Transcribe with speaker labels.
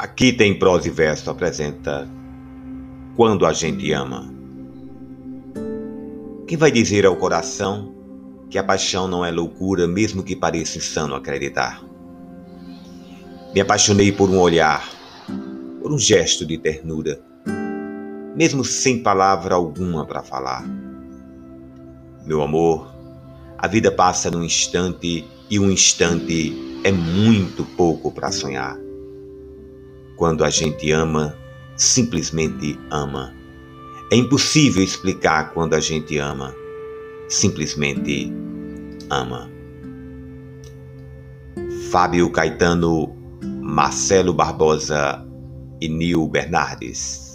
Speaker 1: Aqui tem prosa e verso apresenta Quando a gente ama. Quem vai dizer ao coração que a paixão não é loucura, mesmo que pareça insano acreditar? Me apaixonei por um olhar, por um gesto de ternura, mesmo sem palavra alguma para falar. Meu amor, a vida passa num instante e um instante é muito pouco para sonhar. Quando a gente ama, simplesmente ama. É impossível explicar quando a gente ama. Simplesmente ama. Fábio Caetano, Marcelo Barbosa e Nil Bernardes.